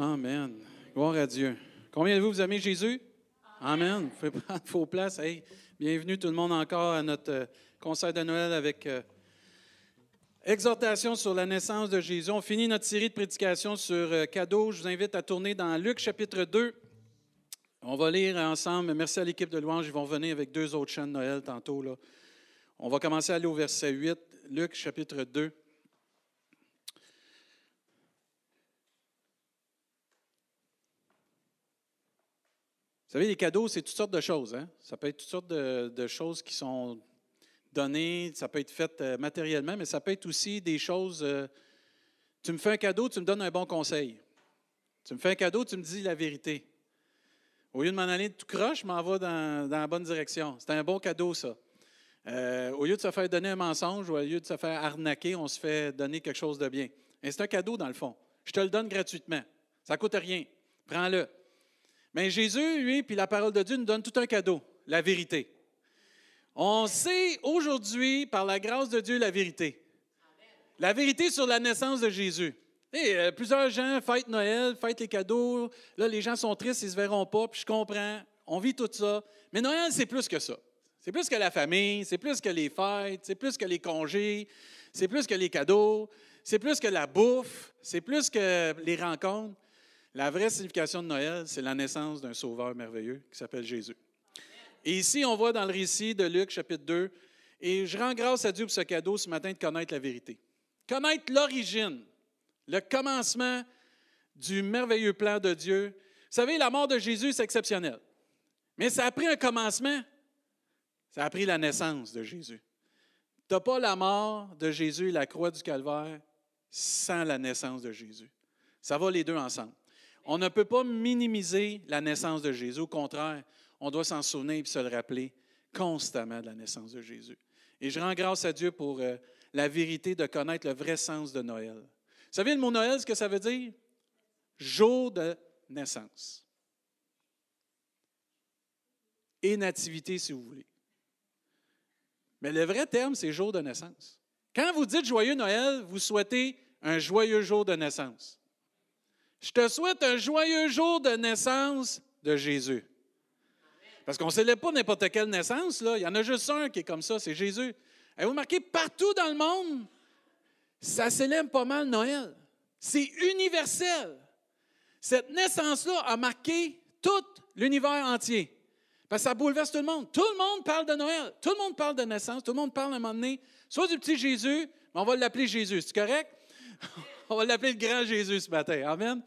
Amen. Gloire à Dieu. Combien de vous, vous aimez Jésus? Amen. Vous pouvez prendre vos places. Bienvenue tout le monde encore à notre euh, concert de Noël avec euh, exhortation sur la naissance de Jésus. On finit notre série de prédications sur euh, cadeaux. Je vous invite à tourner dans Luc chapitre 2. On va lire ensemble. Merci à l'équipe de louange. Ils vont venir avec deux autres chants de Noël tantôt. Là. On va commencer à aller au verset 8. Luc chapitre 2. Vous savez, les cadeaux, c'est toutes sortes de choses. Hein? Ça peut être toutes sortes de, choses qui sont données, ça peut être fait euh, matériellement, mais ça peut être aussi des choses. Euh, tu me fais un cadeau, tu me donnes un bon conseil. Tu me fais un cadeau, tu me dis la vérité. Au lieu de m'en aller tout croche, je m'en vais dans, la bonne direction. C'est un bon cadeau, ça. Euh, au lieu de se faire donner un mensonge ou au lieu de se faire arnaquer, on se fait donner quelque chose de bien. C'est un cadeau, dans le fond. Je te le donne gratuitement. Ça ne coûte rien. Prends-le. Mais Jésus, lui, puis la parole de Dieu nous donne tout un cadeau, la vérité. On sait aujourd'hui, par la grâce de Dieu, la vérité. La vérité sur la naissance de Jésus. Euh, plusieurs gens fêtent Noël, fêtent les cadeaux. Là, les gens sont tristes, ils ne se verront pas, puis je comprends. On vit tout ça. Mais Noël, c'est plus que ça. C'est plus que la famille, c'est plus que les fêtes, c'est plus que les congés, c'est plus que les cadeaux, c'est plus que la bouffe, c'est plus que les rencontres. La vraie signification de Noël, c'est la naissance d'un sauveur merveilleux qui s'appelle Jésus. Et ici, on voit dans le récit de Luc, chapitre 2, et je rends grâce à Dieu pour ce cadeau ce matin de connaître la vérité. Connaître l'origine, le commencement du merveilleux plan de Dieu. Vous savez, la mort de Jésus, c'est exceptionnel. Mais ça a pris un commencement. Ça a pris la naissance de Jésus. Tu n'as pas la mort de Jésus et la croix du calvaire sans la naissance de Jésus. Ça va les deux ensemble. On ne peut pas minimiser la naissance de Jésus. Au contraire, on doit s'en souvenir et se le rappeler constamment de la naissance de Jésus. Et je rends grâce à Dieu pour euh, la vérité de connaître le vrai sens de Noël. Vous savez le mot Noël, ce que ça veut dire? Jour de naissance. Et nativité, si vous voulez. Mais le vrai terme, c'est jour de naissance. Quand vous dites joyeux Noël, vous souhaitez un joyeux jour de naissance. Je te souhaite un joyeux jour de naissance de Jésus. Parce qu'on ne célèbre pas n'importe quelle naissance. Il y en a juste un qui est comme ça, c'est Jésus. Et vous remarquez, partout dans le monde, ça célèbre pas mal Noël. C'est universel. Cette naissance-là a marqué tout l'univers entier. Parce que ça bouleverse tout le monde. Tout le monde parle de Noël. Tout le monde parle de naissance. Tout le monde parle à un moment donné, soit du petit Jésus, mais on va l'appeler Jésus. C'est correct? On va l'appeler le grand Jésus ce matin. Amen.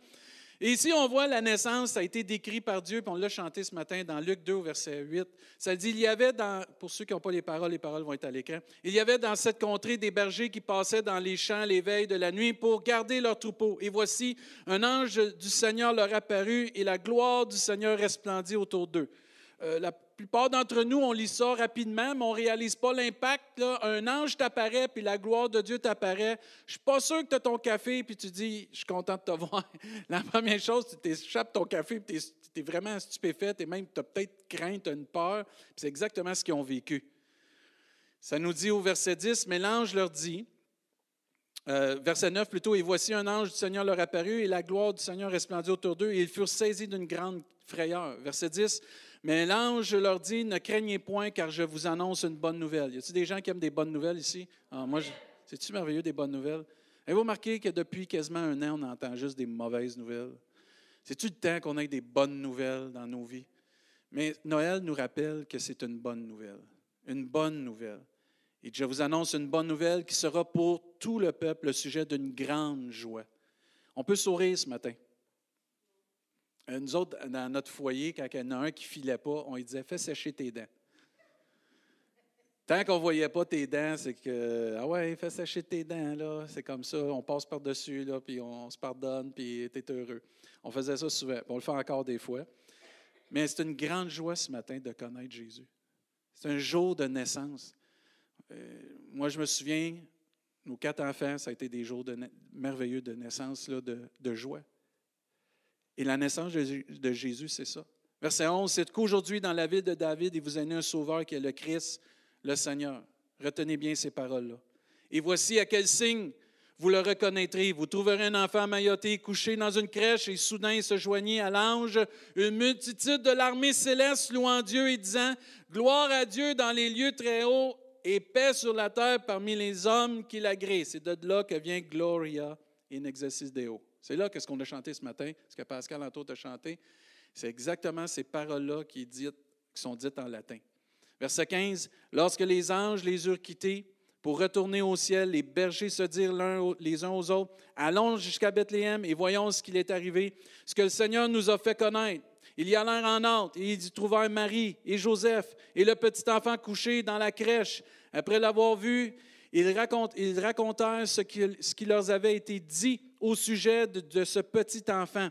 Et ici, on voit la naissance, ça a été décrit par Dieu, puis on l'a chanté ce matin dans Luc 2, verset 8. Ça dit, il y avait dans, pour ceux qui n'ont pas les paroles, les paroles vont être à l'écran, il y avait dans cette contrée des bergers qui passaient dans les champs les veilles de la nuit pour garder leurs troupeaux. Et voici, un ange du Seigneur leur apparut et la gloire du Seigneur resplendit autour d'eux. Euh, plupart d'entre nous, on lit ça rapidement, mais on ne réalise pas l'impact. Un ange t'apparaît, puis la gloire de Dieu t'apparaît. Je ne suis pas sûr que tu as ton café, puis tu dis, je suis content de te voir. La première chose, tu t'échappes ton café, puis tu es, vraiment stupéfait, et même tu as peut-être crainte, une peur. C'est exactement ce qu'ils ont vécu. Ça nous dit au verset 10, mais l'ange leur dit, euh, verset 9 plutôt, et voici un ange du Seigneur leur apparut, et la gloire du Seigneur resplendit autour d'eux, et ils furent saisis d'une grande frayeur. Verset 10, mais l'ange leur dit, ne craignez point, car je vous annonce une bonne nouvelle. Y a-t-il des gens qui aiment des bonnes nouvelles ici? Ah, moi, c'est-tu merveilleux des bonnes nouvelles? Avez-vous remarqué que depuis quasiment un an, on entend juste des mauvaises nouvelles? C'est-tu le temps qu'on ait des bonnes nouvelles dans nos vies? Mais Noël nous rappelle que c'est une bonne nouvelle. Une bonne nouvelle. Et je vous annonce une bonne nouvelle qui sera pour tout le peuple le sujet d'une grande joie. On peut sourire ce matin. Euh, nous autres, dans notre foyer, quand il y en a un qui ne filait pas, on lui disait Fais sécher tes dents. Tant qu'on ne voyait pas tes dents, c'est que Ah ouais, fais sécher tes dents, là. C'est comme ça, on passe par-dessus, là, puis on se pardonne, puis tu es heureux. On faisait ça souvent. On le fait encore des fois. Mais c'est une grande joie ce matin de connaître Jésus. C'est un jour de naissance. Euh, moi, je me souviens, nos quatre enfants, ça a été des jours merveilleux de naissance, là, de joie. Et la naissance de Jésus, c'est ça. Verset 11, c'est qu'aujourd'hui, dans la ville de David, il vous a né un sauveur qui est le Christ, le Seigneur. Retenez bien ces paroles-là. Et voici à quel signe vous le reconnaîtrez. Vous trouverez un enfant mailloté couché dans une crèche et soudain se joignit à l'ange une multitude de l'armée céleste louant Dieu et disant Gloire à Dieu dans les lieux très hauts et paix sur la terre parmi les hommes qui l'agréent. C'est de là que vient Gloria in exercice Deo. C'est là que ce qu'on a chanté ce matin, ce que Pascal Anto a chanté. C'est exactement ces paroles-là qui, sont dites en latin. Verset 15 Lorsque les anges les eurent quittés, pour retourner au ciel, les bergers se dirent les uns aux autres, allons jusqu'à Bethléem et voyons ce qu'il est arrivé, ce que le Seigneur nous a fait connaître. Il y allèrent en Nantes et ils y trouvèrent Marie et Joseph et le petit enfant couché dans la crèche. Après l'avoir vu, ils, racontèrent ce qui, leur avait été dit au sujet de ce petit enfant.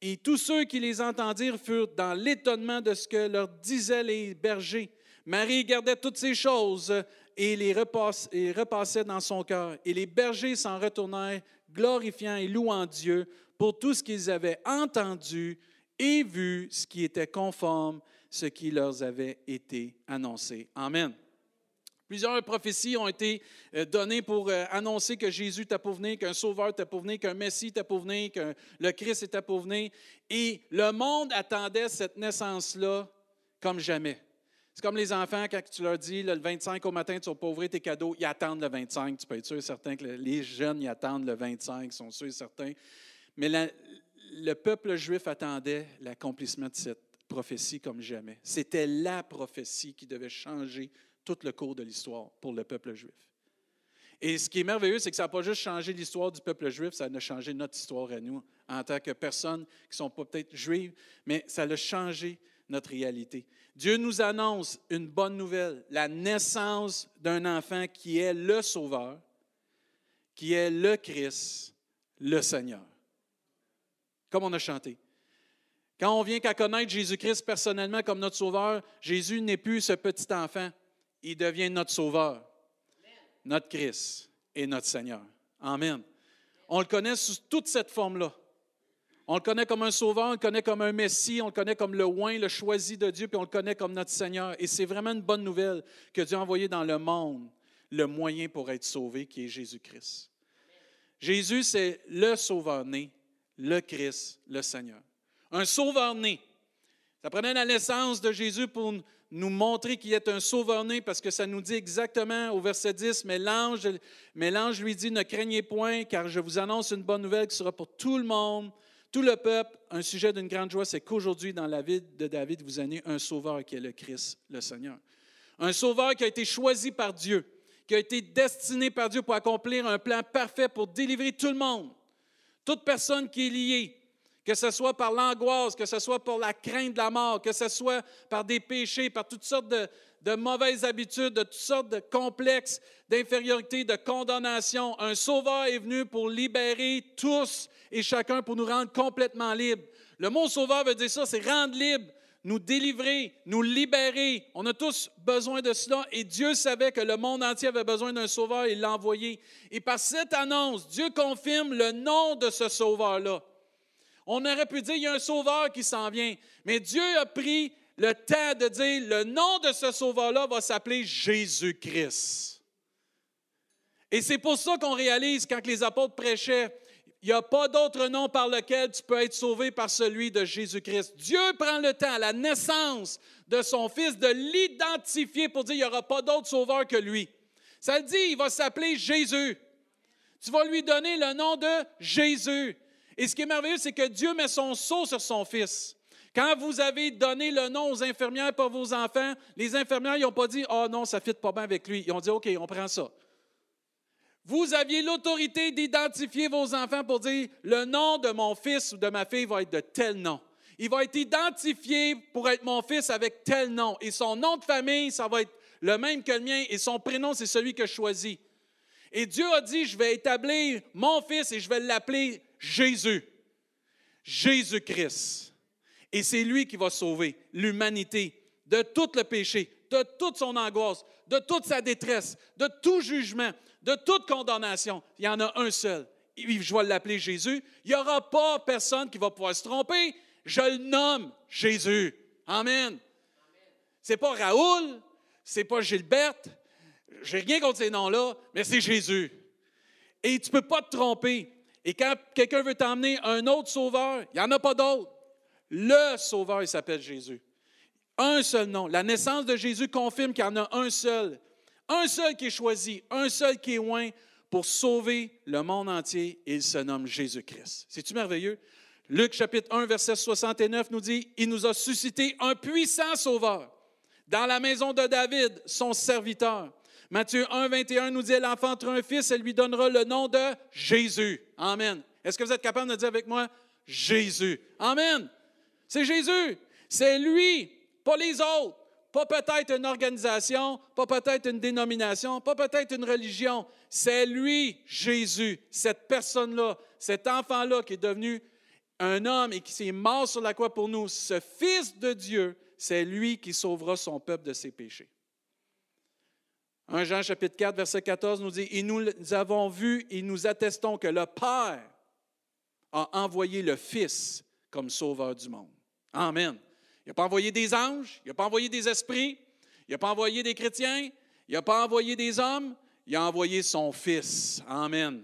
Et tous ceux qui les entendirent furent dans l'étonnement de ce que leur disaient les bergers. Marie gardait toutes ces choses et les repassait dans son cœur. Et les bergers s'en retournèrent, glorifiant et louant Dieu pour tout ce qu'ils avaient entendu et vu, ce qui était conforme, ce qui leur avait été annoncé. Amen. Plusieurs prophéties ont été euh, données pour euh, annoncer que Jésus était pour qu'un sauveur était pour qu'un Messie était pour que le Christ était pour venir. Et le monde attendait cette naissance-là comme jamais. C'est comme les enfants, quand tu leur dis le 25 au matin, tu vas pas ouvrir tes cadeaux, ils attendent le 25. Tu peux être sûr et certain que les jeunes, ils attendent le 25, ils sont sûrs et certains. Mais le peuple juif attendait l'accomplissement de cette prophétie comme jamais. C'était la prophétie qui devait changer tout le cours de l'histoire pour le peuple juif. Et ce qui est merveilleux, c'est que ça n'a pas juste changé l'histoire du peuple juif, ça a changé notre histoire à nous en tant que personnes qui ne sont pas peut-être juives, mais ça a changé notre réalité. Dieu nous annonce une bonne nouvelle, la naissance d'un enfant qui est le Sauveur, qui est le Christ, le Seigneur. Comme on a chanté. Quand on vient qu'à connaître Jésus-Christ personnellement comme notre Sauveur, Jésus n'est plus ce petit enfant, il devient notre Sauveur, notre Christ et notre Seigneur. Amen. On le connaît sous toute cette forme-là. On le connaît comme un sauveur, on le connaît comme un Messie, on le connaît comme le oint, le choisi de Dieu, puis on le connaît comme notre Seigneur. Et c'est vraiment une bonne nouvelle que Dieu a envoyé dans le monde le moyen pour être sauvé, qui est Jésus-Christ. Jésus, c'est le sauveur né, le Christ, le Seigneur. Un sauveur né. Ça prenait la naissance de Jésus pour nous montrer qu'il est un sauveur né, parce que ça nous dit exactement au verset 10, mais l'ange, mais l'ange lui dit, ne craignez point, car je vous annonce une bonne nouvelle qui sera pour tout le monde tout le peuple, un sujet d'une grande joie, c'est qu'aujourd'hui, dans la vie de David, vous avez un sauveur qui est le Christ, le Seigneur. Un sauveur qui a été choisi par Dieu, qui a été destiné par Dieu pour accomplir un plan parfait pour délivrer tout le monde. Toute personne qui est liée, que ce soit par l'angoisse, que ce soit pour la crainte de la mort, que ce soit par des péchés, par toutes sortes de, mauvaises habitudes, de toutes sortes de complexes d'infériorité, de condamnation. Un sauveur est venu pour libérer tous et chacun pour nous rendre complètement libres. Le mot sauveur veut dire ça, c'est rendre libre, nous délivrer, nous libérer. On a tous besoin de cela et Dieu savait que le monde entier avait besoin d'un sauveur et l'a envoyé. Et par cette annonce, Dieu confirme le nom de ce sauveur-là. On aurait pu dire, il y a un sauveur qui s'en vient, mais Dieu a pris le temps de dire, le nom de ce sauveur-là va s'appeler Jésus-Christ. Et c'est pour ça qu'on réalise quand les apôtres prêchaient, il n'y a pas d'autre nom par lequel tu peux être sauvé par celui de Jésus-Christ. Dieu prend le temps à la naissance de son Fils de l'identifier pour dire il n'y aura pas d'autre sauveur que lui. Ça le dit, il va s'appeler Jésus. Tu vas lui donner le nom de Jésus. Et ce qui est merveilleux, c'est que Dieu met son sceau sur son Fils. Quand vous avez donné le nom aux infirmières pour vos enfants, les infirmières n'ont pas dit Oh non, ça ne fit pas bien avec lui. Ils ont dit OK, on prend ça. Vous aviez l'autorité d'identifier vos enfants pour dire le nom de mon fils ou de ma fille va être de tel nom. Il va être identifié pour être mon fils avec tel nom. Et son nom de famille, ça va être le même que le mien. Et son prénom, c'est celui que je choisis. Et Dieu a dit, je vais établir mon fils et je vais l'appeler Jésus. Jésus-Christ. Et c'est lui qui va sauver l'humanité de tout le péché, de toute son angoisse, de toute sa détresse, de tout jugement, de toute condamnation. Il y en a un seul. Je vais l'appeler Jésus. Il n'y aura pas personne qui va pouvoir se tromper. Je le nomme Jésus. Amen. C'est pas Raoul, c'est pas Gilberte. J'ai rien contre ces noms-là, mais c'est Jésus. Et tu ne peux pas te tromper. Et quand quelqu'un veut t'emmener un autre sauveur, il n'y en a pas d'autre. Le sauveur, il s'appelle Jésus. Un seul nom. La naissance de Jésus confirme qu'il y en a un seul. Un seul qui est choisi, un seul qui est loin pour sauver le monde entier, il se nomme Jésus-Christ. C'est-tu merveilleux? Luc chapitre 1, verset 69 nous dit, Il nous a suscité un puissant sauveur dans la maison de David, son serviteur. Matthieu 1, 21 nous dit, L'enfant entre un fils, elle lui donnera le nom de Jésus. Amen. Est-ce que vous êtes capable de dire avec moi Jésus? Amen. C'est Jésus. C'est lui, pas les autres. Pas peut-être une organisation, pas peut-être une dénomination, pas peut-être une religion. C'est lui, Jésus, cette personne-là, cet enfant-là qui est devenu un homme et qui s'est mort sur la croix pour nous. Ce Fils de Dieu, c'est lui qui sauvera son peuple de ses péchés. 1 Jean chapitre 4, verset 14 nous dit, Et nous avons vu et nous attestons que le Père a envoyé le Fils comme sauveur du monde. Amen. Il n'a pas envoyé des anges, il n'a pas envoyé des esprits, il n'a pas envoyé des chrétiens, il n'a pas envoyé des hommes, il a envoyé son Fils. Amen.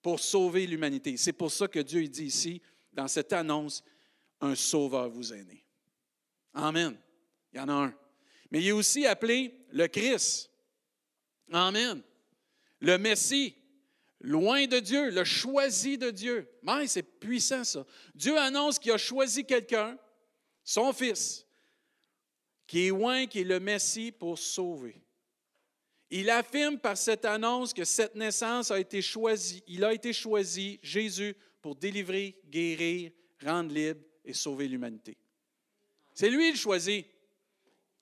Pour sauver l'humanité. C'est pour ça que Dieu dit ici, dans cette annonce, un sauveur vous est né. Amen. Il y en a un. Mais il est aussi appelé le Christ. Amen. Le Messie, loin de Dieu, le choisi de Dieu. Mais c'est puissant ça. Dieu annonce qu'il a choisi quelqu'un son Fils, qui est loin, qui est le Messie pour sauver. Il affirme par cette annonce que cette naissance a été choisie. Il a été choisi, Jésus, pour délivrer, guérir, rendre libre et sauver l'humanité. C'est lui le choisi.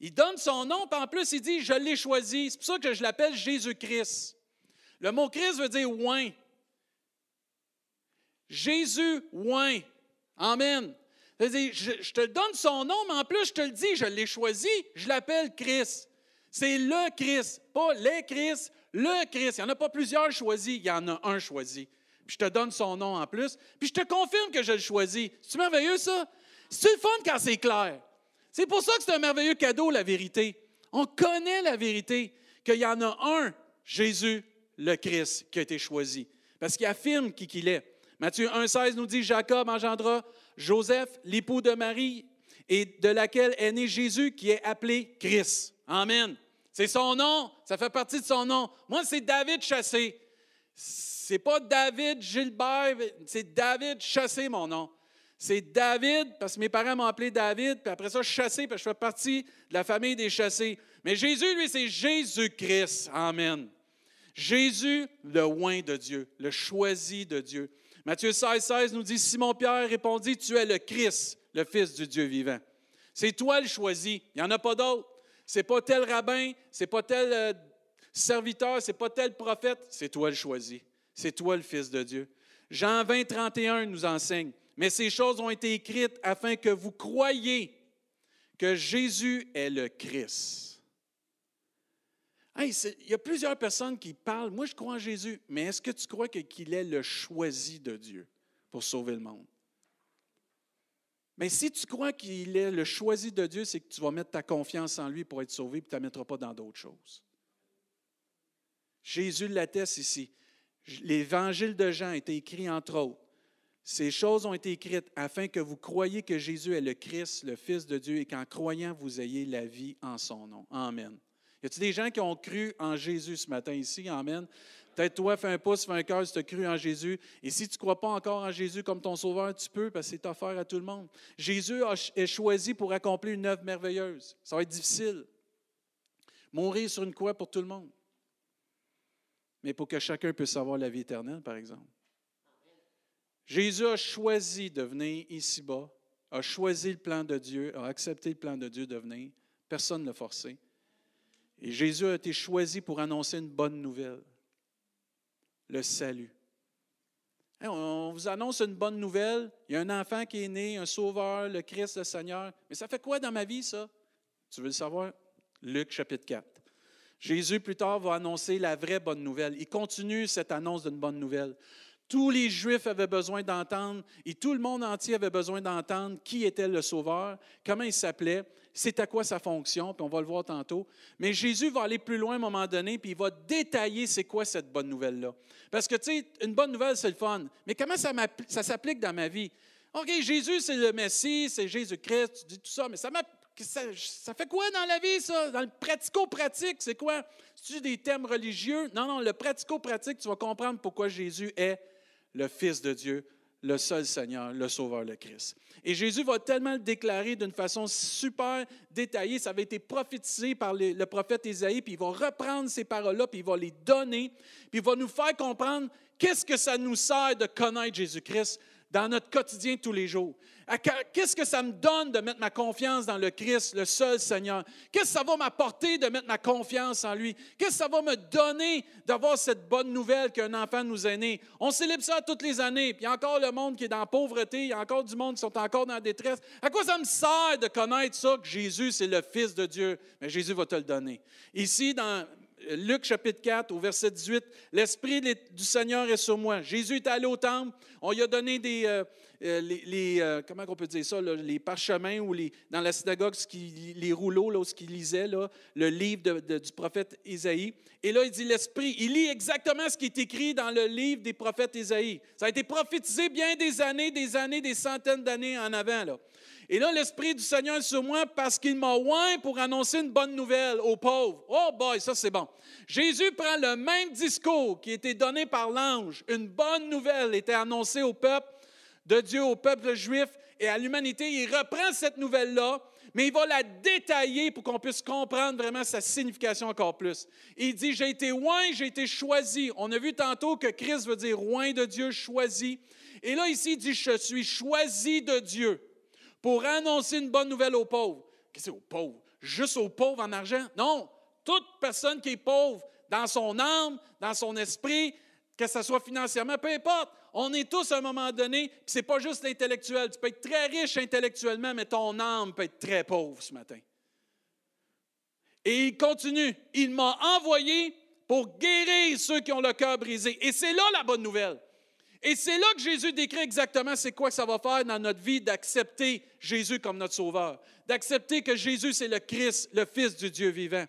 Il donne son nom, puis en plus, il dit Je l'ai choisi. C'est pour ça que je l'appelle Jésus-Christ. Le mot Christ veut dire oin. Jésus, oin. Amen. Je, te donne son nom, mais en plus, je te le dis, je l'ai choisi, je l'appelle Christ. C'est le Christ, pas les Christ, le Christ. Il n'y en a pas plusieurs choisis, il y en a un choisi. Puis je te donne son nom en plus, puis je te confirme que je le choisis. C'est merveilleux, ça? C'est le fun quand c'est clair. C'est pour ça que c'est un merveilleux cadeau, la vérité. On connaît la vérité, qu'il y en a un, Jésus, le Christ, qui a été choisi. Parce qu'il affirme qui qu'il est. Matthieu 1,16 nous dit Jacob engendra Joseph, l'époux de Marie, et de laquelle est né Jésus, qui est appelé Christ. Amen. C'est son nom, ça fait partie de son nom. Moi, c'est David Chassé. C'est pas David Gilbert, c'est David Chassé, mon nom. C'est David, parce que mes parents m'ont appelé David, puis après ça, Chassé, parce que je fais partie de la famille des Chassés. Mais Jésus, lui, c'est Jésus-Christ. Amen. Jésus, le oint de Dieu, le choisi de Dieu. Matthieu 16, 16 nous dit, Simon-Pierre répondit, Tu es le Christ, le Fils du Dieu vivant. C'est toi le choisi, il n'y en a pas d'autre. C'est pas tel rabbin, c'est pas tel euh, serviteur, c'est pas tel prophète, c'est toi le choisi. C'est toi le Fils de Dieu. Jean 20, 31 nous enseigne, mais ces choses ont été écrites afin que vous croyiez que Jésus est le Christ il y a plusieurs personnes qui parlent, moi je crois en Jésus, mais est-ce que tu crois qu'il est le choisi de Dieu pour sauver le monde? Mais si tu crois qu'il est le choisi de Dieu, c'est que tu vas mettre ta confiance en lui pour être sauvé, et tu ne la mettras pas dans d'autres choses. Jésus l'atteste ici. L'évangile de Jean a été écrit entre autres. Ces choses ont été écrites afin que vous croyiez que Jésus est le Christ, le Fils de Dieu, et qu'en croyant, vous ayez la vie en son nom. Amen. Y a-t-il des gens qui ont cru en Jésus ce matin ici? Amen. Peut-être toi, fais un pouce, fais un cœur si tu as cru en Jésus. Et si tu ne crois pas encore en Jésus comme ton sauveur, tu peux, parce que c'est offert à tout le monde. Jésus est choisi pour accomplir une œuvre merveilleuse. Ça va être difficile. Mourir sur une croix pour tout le monde. Mais pour que chacun puisse avoir la vie éternelle, par exemple. Jésus a choisi de venir ici-bas, a choisi le plan de Dieu, a accepté le plan de Dieu de venir. Personne ne l'a forcé. Et Jésus a été choisi pour annoncer une bonne nouvelle, le salut. on vous annonce une bonne nouvelle, il y a un enfant qui est né, un sauveur, le Christ, le Seigneur. Mais ça fait quoi dans ma vie, ça? Tu veux le savoir? Luc chapitre 4. Jésus, plus tard, va annoncer la vraie bonne nouvelle. Il continue cette annonce d'une bonne nouvelle. Tous les Juifs avaient besoin d'entendre et tout le monde entier avait besoin d'entendre qui était le Sauveur, comment il s'appelait, c'était quoi sa fonction, puis on va le voir tantôt. Mais Jésus va aller plus loin à un moment donné, puis il va détailler c'est quoi cette bonne nouvelle-là. Parce que, tu sais, une bonne nouvelle, c'est le fun. Mais comment ça, s'applique dans ma vie? OK, Jésus, c'est le Messie, c'est Jésus-Christ, tu dis tout ça, mais ça, ça, ça, fait quoi dans la vie, ça? Dans le pratico-pratique, c'est quoi? C'est-tu des thèmes religieux? Non, non, le pratico-pratique, tu vas comprendre pourquoi Jésus est le Fils de Dieu, le seul Seigneur, le Sauveur, le Christ. Et Jésus va tellement le déclarer d'une façon super détaillée, ça avait été prophétisé par le prophète Isaïe, puis il va reprendre ces paroles-là, puis il va les donner, puis il va nous faire comprendre qu'est-ce que ça nous sert de connaître Jésus-Christ dans notre quotidien tous les jours. Qu'est-ce que ça me donne de mettre ma confiance dans le Christ, le seul Seigneur? Qu'est-ce que ça va m'apporter de mettre ma confiance en lui? Qu'est-ce que ça va me donner d'avoir cette bonne nouvelle qu'un enfant nous est né? On célèbre ça toutes les années, puis il y a encore le monde qui est dans la pauvreté, il y a encore du monde qui sont encore dans la détresse. À quoi ça me sert de connaître ça, que Jésus, c'est le Fils de Dieu? Mais Jésus va te le donner. Ici, dans Luc chapitre 4, au verset 18, L'Esprit du Seigneur est sur moi. Jésus est allé au temple, on lui a donné les, ça, les parchemins ou les, dans la synagogue, les rouleaux, là, ce qu'il lisait, là, le livre du prophète Isaïe. Et là, il dit l'Esprit, il lit exactement ce qui est écrit dans le livre des prophètes Isaïe. Ça a été prophétisé bien des années, des années, des centaines d'années en avant. Et là, l'Esprit du Seigneur est sur moi parce qu'il m'a oint pour annoncer une bonne nouvelle aux pauvres. Oh boy, ça c'est bon. Jésus prend le même discours qui était donné par l'ange. Une bonne nouvelle était annoncée au peuple de Dieu, au peuple juif et à l'humanité. Il reprend cette nouvelle-là, mais il va la détailler pour qu'on puisse comprendre vraiment sa signification encore plus. Il dit, j'ai été oint, j'ai été choisi. On a vu tantôt que Christ veut dire oint de Dieu, choisi. Et là, ici, il dit, je suis choisi de Dieu pour annoncer une bonne nouvelle aux pauvres. Qu'est-ce que c'est aux pauvres? Juste aux pauvres en argent? Non, toute personne qui est pauvre dans son âme, dans son esprit, que ce soit financièrement, peu importe. On est tous à un moment donné, puis c'est pas juste l'intellectuel. Tu peux être très riche intellectuellement, mais ton âme peut être très pauvre ce matin. Et il continue. Il m'a envoyé pour guérir ceux qui ont le cœur brisé. Et c'est là la bonne nouvelle. Et c'est là que Jésus décrit exactement c'est quoi que ça va faire dans notre vie d'accepter Jésus comme notre Sauveur, d'accepter que Jésus c'est le Christ, le Fils du Dieu vivant.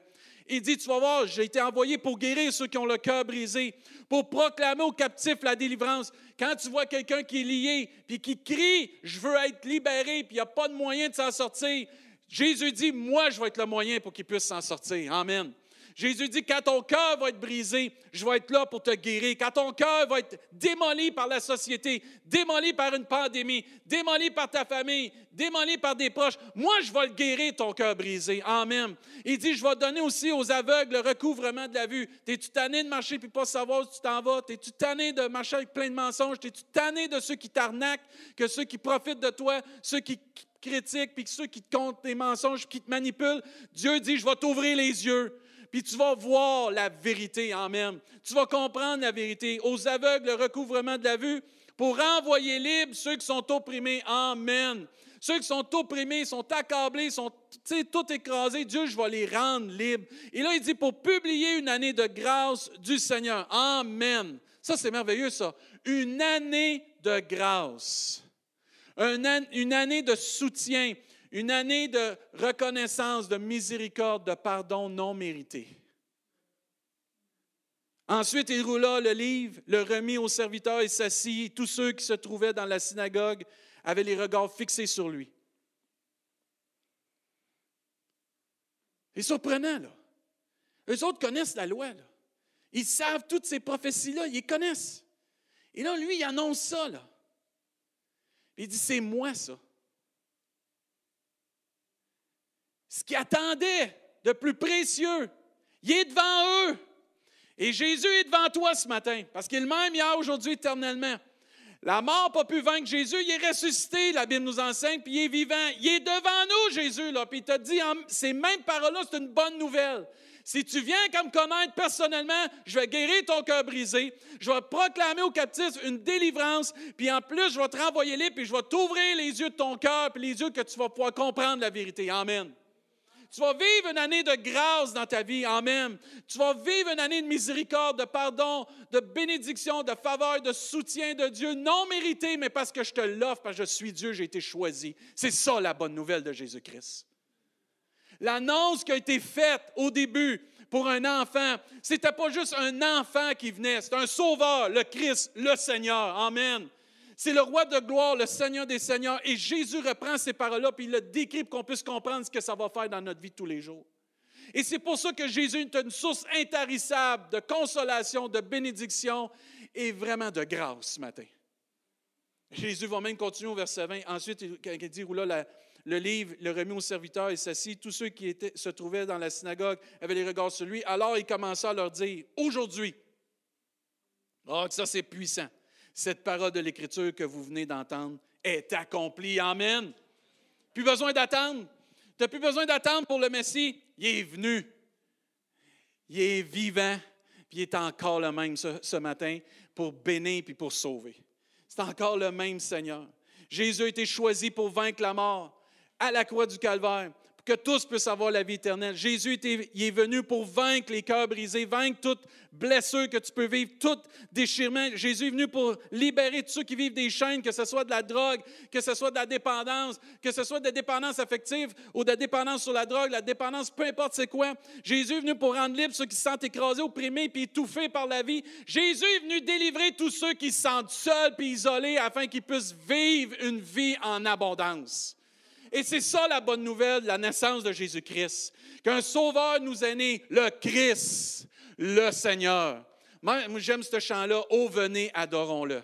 Il dit, tu vas voir, j'ai été envoyé pour guérir ceux qui ont le cœur brisé, pour proclamer aux captifs la délivrance. Quand tu vois quelqu'un qui est lié, puis qui crie, je veux être libéré, puis il n'y a pas de moyen de s'en sortir, Jésus dit, moi, je vais être le moyen pour qu'il puisse s'en sortir. Amen. Jésus dit, quand ton cœur va être brisé, je vais être là pour te guérir. Quand ton cœur va être démoli par la société, démoli par une pandémie, démoli par ta famille, démoli par des proches, moi, je vais le guérir, ton cœur brisé. Amen. Il dit, je vais donner aussi aux aveugles le recouvrement de la vue. T'es-tu tanné de marcher puis pas savoir où tu t'en vas? T'es-tu tanné de marcher avec plein de mensonges? T'es-tu tanné de ceux qui t'arnaquent, que ceux qui profitent de toi, ceux qui critiquent, puis ceux qui te comptent des mensonges, qui te manipulent? Dieu dit, je vais t'ouvrir les yeux puis tu vas voir la vérité. Amen. Tu vas comprendre la vérité. Aux aveugles, le recouvrement de la vue pour renvoyer libre ceux qui sont opprimés. Amen. Ceux qui sont opprimés, sont accablés, sont tout écrasés, Dieu, je vais les rendre libres. Et là, il dit pour publier une année de grâce du Seigneur. Amen. Ça, c'est merveilleux, ça. Une année de grâce. Une année de soutien une année de reconnaissance, de miséricorde, de pardon non mérité. Ensuite, il roula le livre, le remit au serviteur et s'assit. Tous ceux qui se trouvaient dans la synagogue avaient les regards fixés sur lui. C'est surprenant, là. Eux autres connaissent la loi, là. Ils savent toutes ces prophéties-là, ils connaissent. Et là, lui, il annonce ça, là. Il dit, c'est moi, ça. Ce qui attendait de plus précieux. Il est devant eux. Et Jésus est devant toi ce matin, parce qu'il est le même hier, aujourd'hui, éternellement. La mort n'a pas pu vaincre Jésus, il est ressuscité, la Bible nous enseigne, puis il est vivant. Il est devant nous, Jésus, puis il t'a dit, ces mêmes paroles-là, c'est une bonne nouvelle. Si tu viens comme connaître personnellement, je vais guérir ton cœur brisé, je vais proclamer aux captifs une délivrance, puis en plus, je vais te renvoyer libre, puis je vais t'ouvrir les yeux de ton cœur, puis les yeux que tu vas pouvoir comprendre la vérité. Amen. Tu vas vivre une année de grâce dans ta vie. Amen. Tu vas vivre une année de miséricorde, de pardon, de bénédiction, de faveur, de soutien de Dieu, non mérité, mais parce que je te l'offre, parce que je suis Dieu, j'ai été choisi. C'est ça la bonne nouvelle de Jésus-Christ. L'annonce qui a été faite au début pour un enfant, c'était pas juste un enfant qui venait, c'est un sauveur, le Christ, le Seigneur. Amen. C'est le roi de gloire, le Seigneur des Seigneurs. Et Jésus reprend ces paroles-là, puis il le décrit pour qu'on puisse comprendre ce que ça va faire dans notre vie tous les jours. Et c'est pour ça que Jésus est une source intarissable de consolation, de bénédiction et vraiment de grâce ce matin. Jésus va même continuer au verset 20. Ensuite, il dit, là, le livre, le remis au serviteur et s'assit. Tous ceux qui étaient, se trouvaient dans la synagogue avaient les regards sur lui. Alors il commença à leur dire, aujourd'hui, oh, ça c'est puissant cette parole de l'Écriture que vous venez d'entendre est accomplie. Amen. Plus besoin d'attendre. Tu n'as plus besoin d'attendre pour le Messie? Il est venu. Il est vivant. Puis il est encore le même ce, matin pour bénir puis pour sauver. C'est encore le même Seigneur. Jésus a été choisi pour vaincre la mort à la croix du Calvaire que tous puissent avoir la vie éternelle. Jésus il est venu pour vaincre les cœurs brisés, vaincre toute blessure que tu peux vivre, tout déchirement. Jésus est venu pour libérer tous ceux qui vivent des chaînes, que ce soit de la drogue, que ce soit de la dépendance, que ce soit de la dépendance affective ou de la dépendance sur la drogue, la dépendance, peu importe c'est quoi. Jésus est venu pour rendre libre ceux qui se sentent écrasés, opprimés puis étouffés par la vie. Jésus est venu délivrer tous ceux qui se sentent seuls puis isolés afin qu'ils puissent vivre une vie en abondance. Et c'est ça la bonne nouvelle la naissance de Jésus-Christ, qu'un sauveur nous est né, le Christ, le Seigneur. Moi, j'aime ce chant-là, Oh, venez, adorons-le.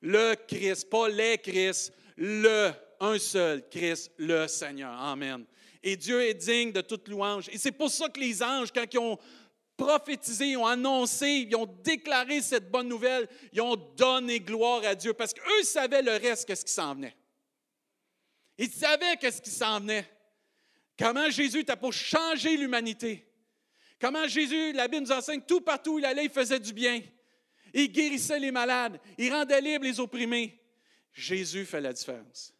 Le Christ, pas les Christ, le, un seul Christ, le Seigneur. Amen. Et Dieu est digne de toute louange. Et c'est pour ça que les anges, quand ils ont prophétisé, ils ont annoncé, ils ont déclaré cette bonne nouvelle, ils ont donné gloire à Dieu parce qu'eux savaient le reste, qu'est-ce qui s'en venait. Il savait qu'est-ce qui s'en venait. Comment Jésus était pour changer l'humanité. Comment Jésus, la Bible nous enseigne, tout partout où il allait, il faisait du bien. Il guérissait les malades. Il rendait libres les opprimés. Jésus fait la différence.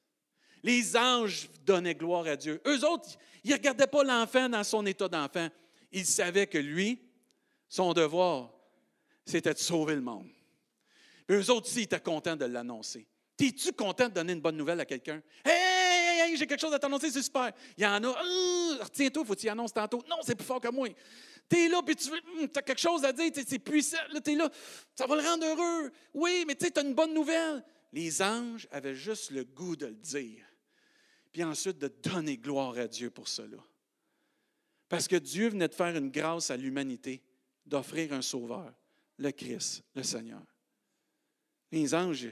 Les anges donnaient gloire à Dieu. Eux autres, ils ne regardaient pas l'enfant dans son état d'enfant. Ils savaient que lui, son devoir, c'était de sauver le monde. eux autres aussi, ils étaient contents de l'annoncer. Es-tu content de donner une bonne nouvelle à quelqu'un? J'ai quelque chose à t'annoncer, c'est super. Il y en a, euh, retiens-toi, faut que tu y annonces tantôt. Non, c'est plus fort que moi. Tu es là, puis tu hum, as quelque chose à dire, c'est puissant. Tu es là, ça va le rendre heureux. Oui, mais tu as une bonne nouvelle. Les anges avaient juste le goût de le dire. Puis ensuite, de donner gloire à Dieu pour cela. Parce que Dieu venait de faire une grâce à l'humanité, d'offrir un sauveur, le Christ, le Seigneur. Les anges,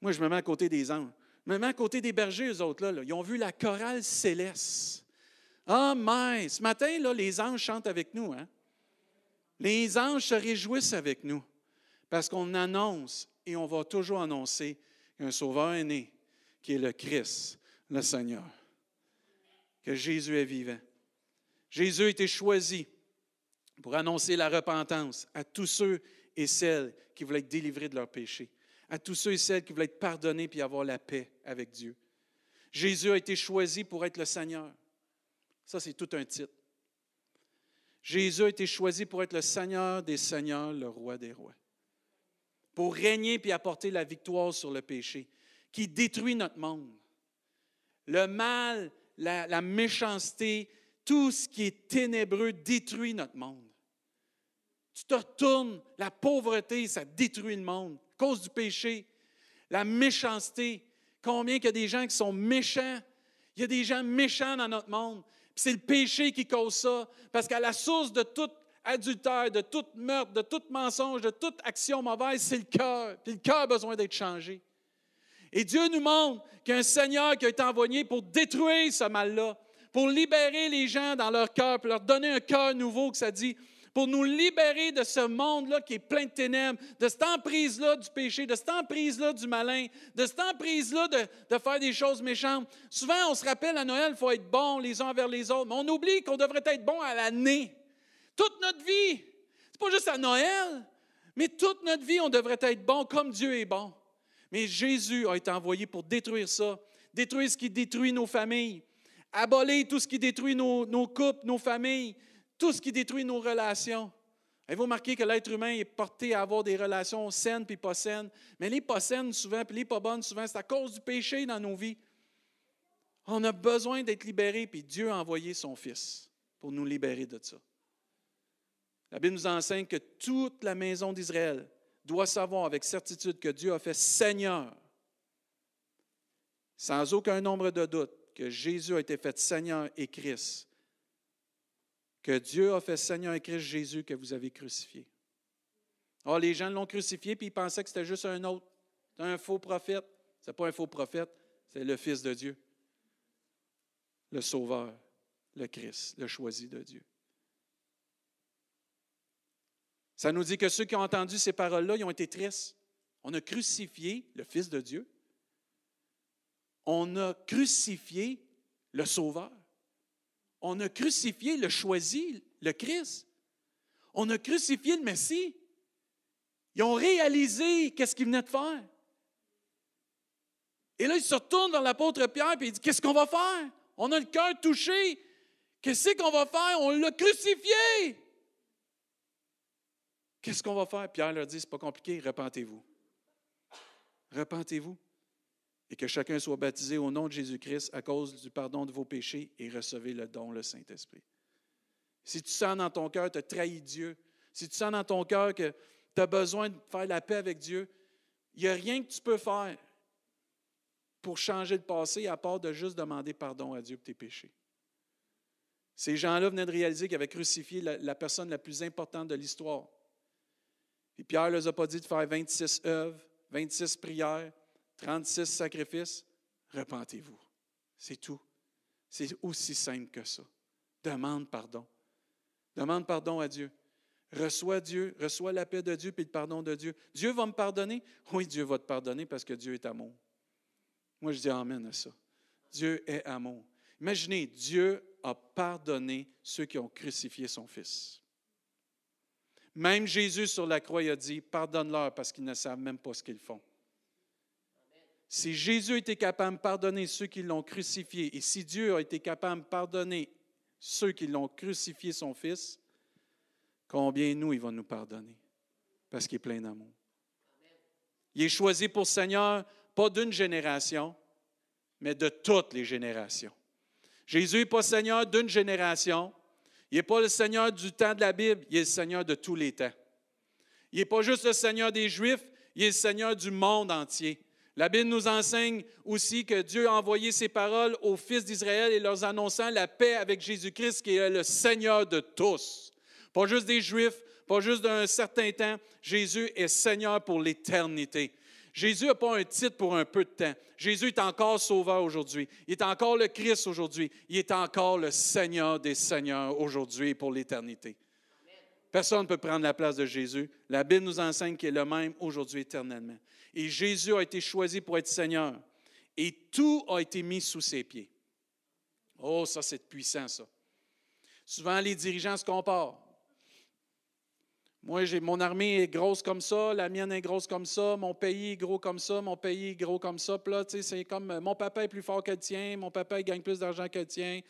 moi, je me mets à côté des anges. Je me mets à côté des bergers, eux autres. Ils ont vu la chorale céleste. Ah, mais ce matin, les anges chantent avec nous. Hein? Les anges se réjouissent avec nous parce qu'on annonce et on va toujours annoncer qu'un sauveur est né, qui est le Christ, le Seigneur, que Jésus est vivant. Jésus a été choisi pour annoncer la repentance à tous ceux et celles qui voulaient être délivrés de leurs péchés à tous ceux et celles qui veulent être pardonnés puis avoir la paix avec Dieu. Jésus a été choisi pour être le Seigneur. Ça, c'est tout un titre. Jésus a été choisi pour être le Seigneur des Seigneurs, le Roi des Rois. Pour régner puis apporter la victoire sur le péché qui détruit notre monde. Le mal, la, la méchanceté, tout ce qui est ténébreux détruit notre monde. Tu te retournes, la pauvreté, ça détruit le monde cause du péché, la méchanceté. Combien il y a des gens qui sont méchants? Il y a des gens méchants dans notre monde. c'est le péché qui cause ça. Parce qu'à la source de tout adultère, de tout meurtre, de tout mensonge, de toute action mauvaise, c'est le cœur. Puis le cœur a besoin d'être changé. Et Dieu nous montre qu'il y a un Seigneur qui a été envoyé pour détruire ce mal-là, pour libérer les gens dans leur cœur, pour leur donner un cœur nouveau, que ça dit pour nous libérer de ce monde-là qui est plein de ténèbres, de cette emprise-là du péché, de cette emprise-là du malin, de cette emprise-là de, faire des choses méchantes. Souvent, on se rappelle à Noël, il faut être bon les uns envers les autres, mais on oublie qu'on devrait être bon à l'année. Toute notre vie. C'est pas juste à Noël, mais toute notre vie, on devrait être bon comme Dieu est bon. Mais Jésus a été envoyé pour détruire ça, détruire ce qui détruit nos familles, Abolir tout ce qui détruit nos, nos couples, nos familles, tout ce qui détruit nos relations. Avez-vous remarqué que l'être humain est porté à avoir des relations saines puis pas saines? Mais les pas saines, souvent, puis les pas bonnes, souvent, c'est à cause du péché dans nos vies. On a besoin d'être libérés, puis Dieu a envoyé son Fils pour nous libérer de ça. La Bible nous enseigne que toute la maison d'Israël doit savoir avec certitude que Dieu a fait Seigneur, sans aucun nombre de doutes, que Jésus a été fait Seigneur et Christ que Dieu a fait Seigneur et Christ Jésus que vous avez crucifié. Oh, les gens l'ont crucifié puis ils pensaient que c'était juste un autre, un faux prophète. Ce n'est pas un faux prophète, c'est le Fils de Dieu, le Sauveur, le Christ, le choisi de Dieu. Ça nous dit que ceux qui ont entendu ces paroles-là, ils ont été tristes. On a crucifié le Fils de Dieu. On a crucifié le Sauveur. On a crucifié le choisi, le Christ. On a crucifié le Messie. Ils ont réalisé qu'est-ce qu'ils venaient de faire. Et là, ils se retournent vers l'apôtre Pierre et ils disent Qu'est-ce qu'on va faire? On a le cœur touché. Qu'est-ce qu'on va faire? On l'a crucifié. Qu'est-ce qu'on va faire? Pierre leur dit C'est pas compliqué, repentez-vous. Repentez-vous et que chacun soit baptisé au nom de Jésus-Christ à cause du pardon de vos péchés et recevez le don, le Saint-Esprit. Si tu sens dans ton cœur que tu as trahi Dieu, si tu sens dans ton cœur que tu as besoin de faire la paix avec Dieu, il n'y a rien que tu peux faire pour changer le passé à part de juste demander pardon à Dieu pour tes péchés. Ces gens-là venaient de réaliser qu'ils avaient crucifié la, la, personne la plus importante de l'histoire. Et Pierre ne leur a pas dit de faire 26 œuvres, 26 prières, 36 sacrifices, repentez-vous. C'est tout. C'est aussi simple que ça. Demande pardon. Demande pardon à Dieu. Reçois Dieu, reçois la paix de Dieu puis le pardon de Dieu. Dieu va me pardonner? Oui, Dieu va te pardonner parce que Dieu est amour. Moi, je dis Amen à ça. Dieu est amour. Imaginez, Dieu a pardonné ceux qui ont crucifié son Fils. Même Jésus sur la croix a dit, pardonne-leur parce qu'ils ne savent même pas ce qu'ils font. Si Jésus était capable de pardonner ceux qui l'ont crucifié, et si Dieu a été capable de pardonner ceux qui l'ont crucifié, son Fils, combien nous, il va nous pardonner? Parce qu'il est plein d'amour. Il est choisi pour Seigneur, pas d'une génération, mais de toutes les générations. Jésus n'est pas Seigneur d'une génération. Il n'est pas le Seigneur du temps de la Bible, il est le Seigneur de tous les temps. Il n'est pas juste le Seigneur des Juifs, il est le Seigneur du monde entier. La Bible nous enseigne aussi que Dieu a envoyé ses paroles aux fils d'Israël et leur annonçant la paix avec Jésus-Christ qui est le Seigneur de tous. Pas juste des Juifs, pas juste d'un certain temps. Jésus est Seigneur pour l'éternité. Jésus n'a pas un titre pour un peu de temps. Jésus est encore sauveur aujourd'hui. Il est encore le Christ aujourd'hui. Il est encore le Seigneur des Seigneurs aujourd'hui et pour l'éternité. Personne ne peut prendre la place de Jésus. La Bible nous enseigne qu'il est le même aujourd'hui éternellement et Jésus a été choisi pour être Seigneur. Et tout a été mis sous ses pieds. Oh, ça, c'est puissant, ça. Souvent, les dirigeants se comparent. Moi, j'ai, mon armée est grosse comme ça, la mienne est grosse comme ça, mon pays est gros comme ça, mon pays est gros comme ça. Puis là, tu sais, c'est comme mon papa est plus fort que le tien, mon papa gagne plus d'argent que le tien.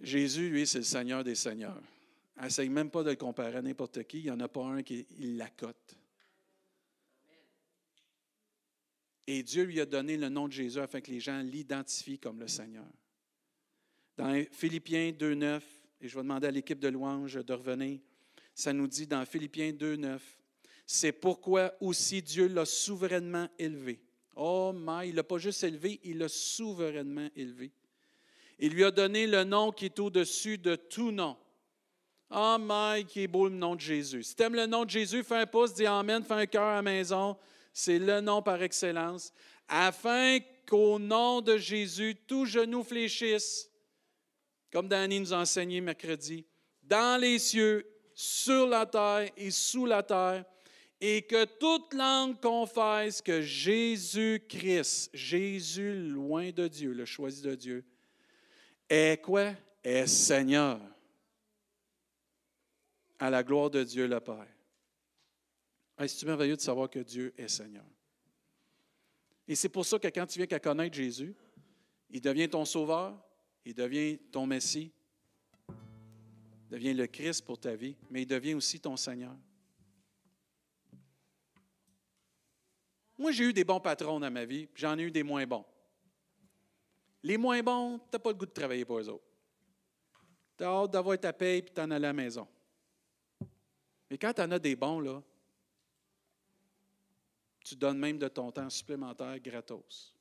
Jésus, lui, c'est le Seigneur des Seigneurs. Essaye même pas de le comparer à n'importe qui. Il n'y en a pas un qui il la cote. Et Dieu lui a donné le nom de Jésus afin que les gens l'identifient comme le Seigneur. Dans Philippiens 2.9, et je vais demander à l'équipe de louange de revenir, ça nous dit dans Philippiens 2.9, c'est pourquoi aussi Dieu l'a souverainement élevé. Oh my, il l'a pas juste élevé, il l'a souverainement élevé. Il lui a donné le nom qui est au-dessus de tout nom. Oh my, qui est beau le nom de Jésus. Si tu aimes le nom de Jésus, fais un pouce, dis Amen, fais un cœur à la maison c'est le nom par excellence, afin qu'au nom de Jésus, tout genou fléchisse, comme Danny nous a enseigné mercredi, dans les cieux, sur la terre et sous la terre, et que toute langue confesse que Jésus-Christ, Jésus loin de Dieu, le choisi de Dieu, est quoi? Est Seigneur, à la gloire de Dieu le Père. C'est merveilleux de savoir que Dieu est Seigneur? Et c'est pour ça que quand tu viens qu'à connaître Jésus, il devient ton sauveur, il devient ton Messie, il devient le Christ pour ta vie, mais il devient aussi ton Seigneur. Moi, j'ai eu des bons patrons dans ma vie, j'en ai eu des moins bons. Les moins bons, tu n'as pas le goût de travailler pour eux autres. Tu as hâte d'avoir ta paye puis t'en aller à la maison. Mais quand tu en as des bons, là, tu donnes même de ton temps supplémentaire gratos.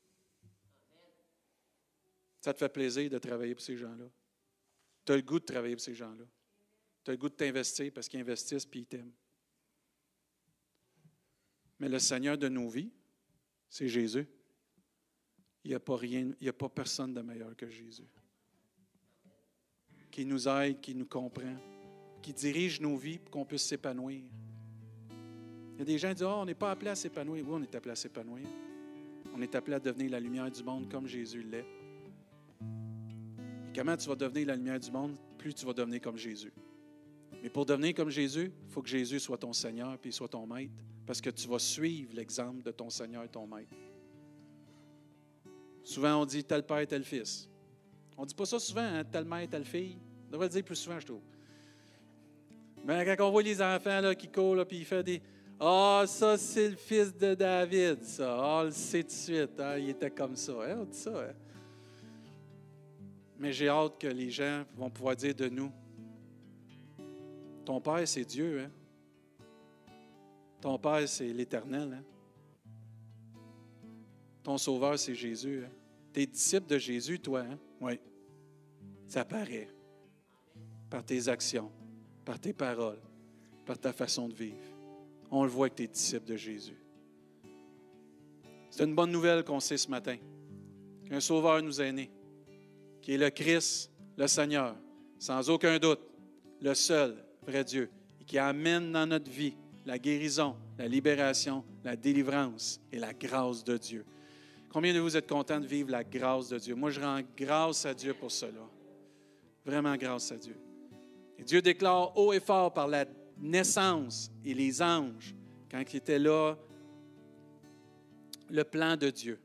Ça te fait plaisir de travailler pour ces gens-là. Tu as le goût de travailler pour ces gens-là. Tu as le goût de t'investir parce qu'ils investissent et ils t'aiment. Mais le Seigneur de nos vies, c'est Jésus. Il n'y a pas rien, il n'y a pas personne de meilleur que Jésus. Qui nous aide, qui nous comprend, qui dirige nos vies pour qu'on puisse s'épanouir. Il y a des gens qui disent oh, on n'est pas appelé à s'épanouir. Oui, on est appelé à s'épanouir. On est appelé à devenir la lumière du monde comme Jésus l'est. Et comment tu vas devenir la lumière du monde, plus tu vas devenir comme Jésus? Mais pour devenir comme Jésus, il faut que Jésus soit ton Seigneur puis soit ton maître, parce que tu vas suivre l'exemple de ton Seigneur et ton maître. Souvent, on dit tel père, tel fils. On ne dit pas ça souvent, hein, tel mère, telle fille. On devrait le dire plus souvent, je trouve. Mais quand on voit les enfants là, qui courent, puis il fait des. Ah, ça, c'est le fils de David, ça. Ah, on le sait tout de suite. Hein, il était comme ça. Hein, on dit ça. Hein. Mais j'ai hâte que les gens vont pouvoir dire de nous Ton Père, c'est Dieu. Hein? Ton Père, c'est l'Éternel. Hein? Ton Sauveur, c'est Jésus. Hein? T'es disciple de Jésus, toi. Hein? Oui. Ça paraît. Par tes actions, par tes paroles, par ta façon de vivre. On le voit que tu es disciple de Jésus. C'est une bonne nouvelle qu'on sait ce matin. Qu'un Sauveur nous est né, qui est le Christ, le Seigneur, sans aucun doute, le seul vrai Dieu, et qui amène dans notre vie la guérison, la libération, la délivrance et la grâce de Dieu. Combien de vous êtes contents de vivre la grâce de Dieu? Moi, je rends grâce à Dieu pour cela. Vraiment grâce à Dieu. Et Dieu déclare haut et fort par la naissance et les anges, quand il était là, le plan de Dieu.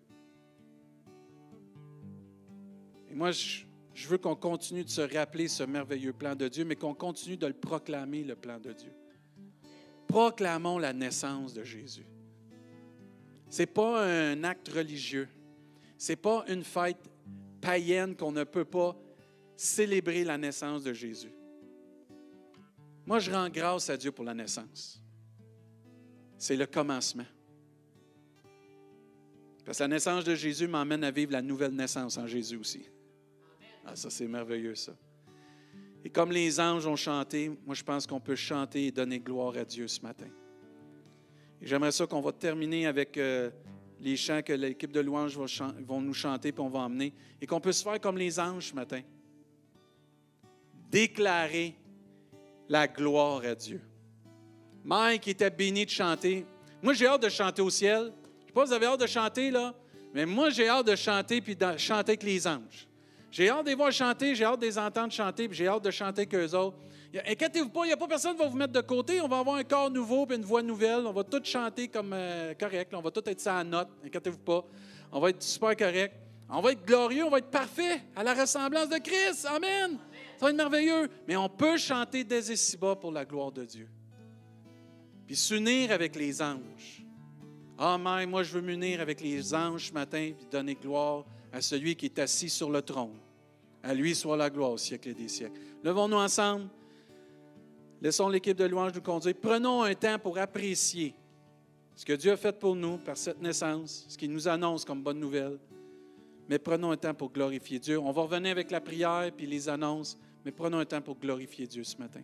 Et moi, je, je veux qu'on continue de se rappeler ce merveilleux plan de Dieu, mais qu'on continue de le proclamer, le plan de Dieu. Proclamons la naissance de Jésus. Ce n'est pas un acte religieux. Ce n'est pas une fête païenne qu'on ne peut pas célébrer la naissance de Jésus. Moi, je rends grâce à Dieu pour la naissance. C'est le commencement. Parce que la naissance de Jésus m'emmène à vivre la nouvelle naissance en Jésus aussi. Ah, ça, c'est merveilleux, ça. Et comme les anges ont chanté, moi, je pense qu'on peut chanter et donner gloire à Dieu ce matin. J'aimerais ça qu'on va terminer avec euh, les chants que l'équipe de louanges va nous chanter puis on va emmener. Et qu'on puisse faire comme les anges ce matin. Déclarer la gloire à Dieu. Mike était béni de chanter. Moi, j'ai hâte de chanter au ciel. Je ne sais pas si vous avez hâte de chanter, là, mais moi, j'ai hâte de chanter puis de chanter avec les anges. J'ai hâte de les voir chanter, j'ai hâte de les entendre chanter, puis j'ai hâte de chanter avec eux autres. Inquiétez-vous pas, il n'y a pas personne qui va vous mettre de côté. On va avoir un corps nouveau puis une voix nouvelle. On va tous chanter comme euh, correct. On va tous être ça à note. Inquiétez-vous pas. On va être super correct. On va être glorieux, on va être parfait à la ressemblance de Christ. Amen. Merveilleux. Mais on peut chanter dès ici-bas pour la gloire de Dieu. Puis s'unir avec les anges. Amen. Moi, je veux m'unir avec les anges ce matin et donner gloire à celui qui est assis sur le trône. À lui soit la gloire au siècle et des siècles. Levons-nous ensemble. Laissons l'équipe de louange nous conduire. Prenons un temps pour apprécier ce que Dieu a fait pour nous par cette naissance, ce qu'il nous annonce comme bonne nouvelle. Mais prenons un temps pour glorifier Dieu. On va revenir avec la prière puis les annonces, mais prenons un temps pour glorifier Dieu ce matin.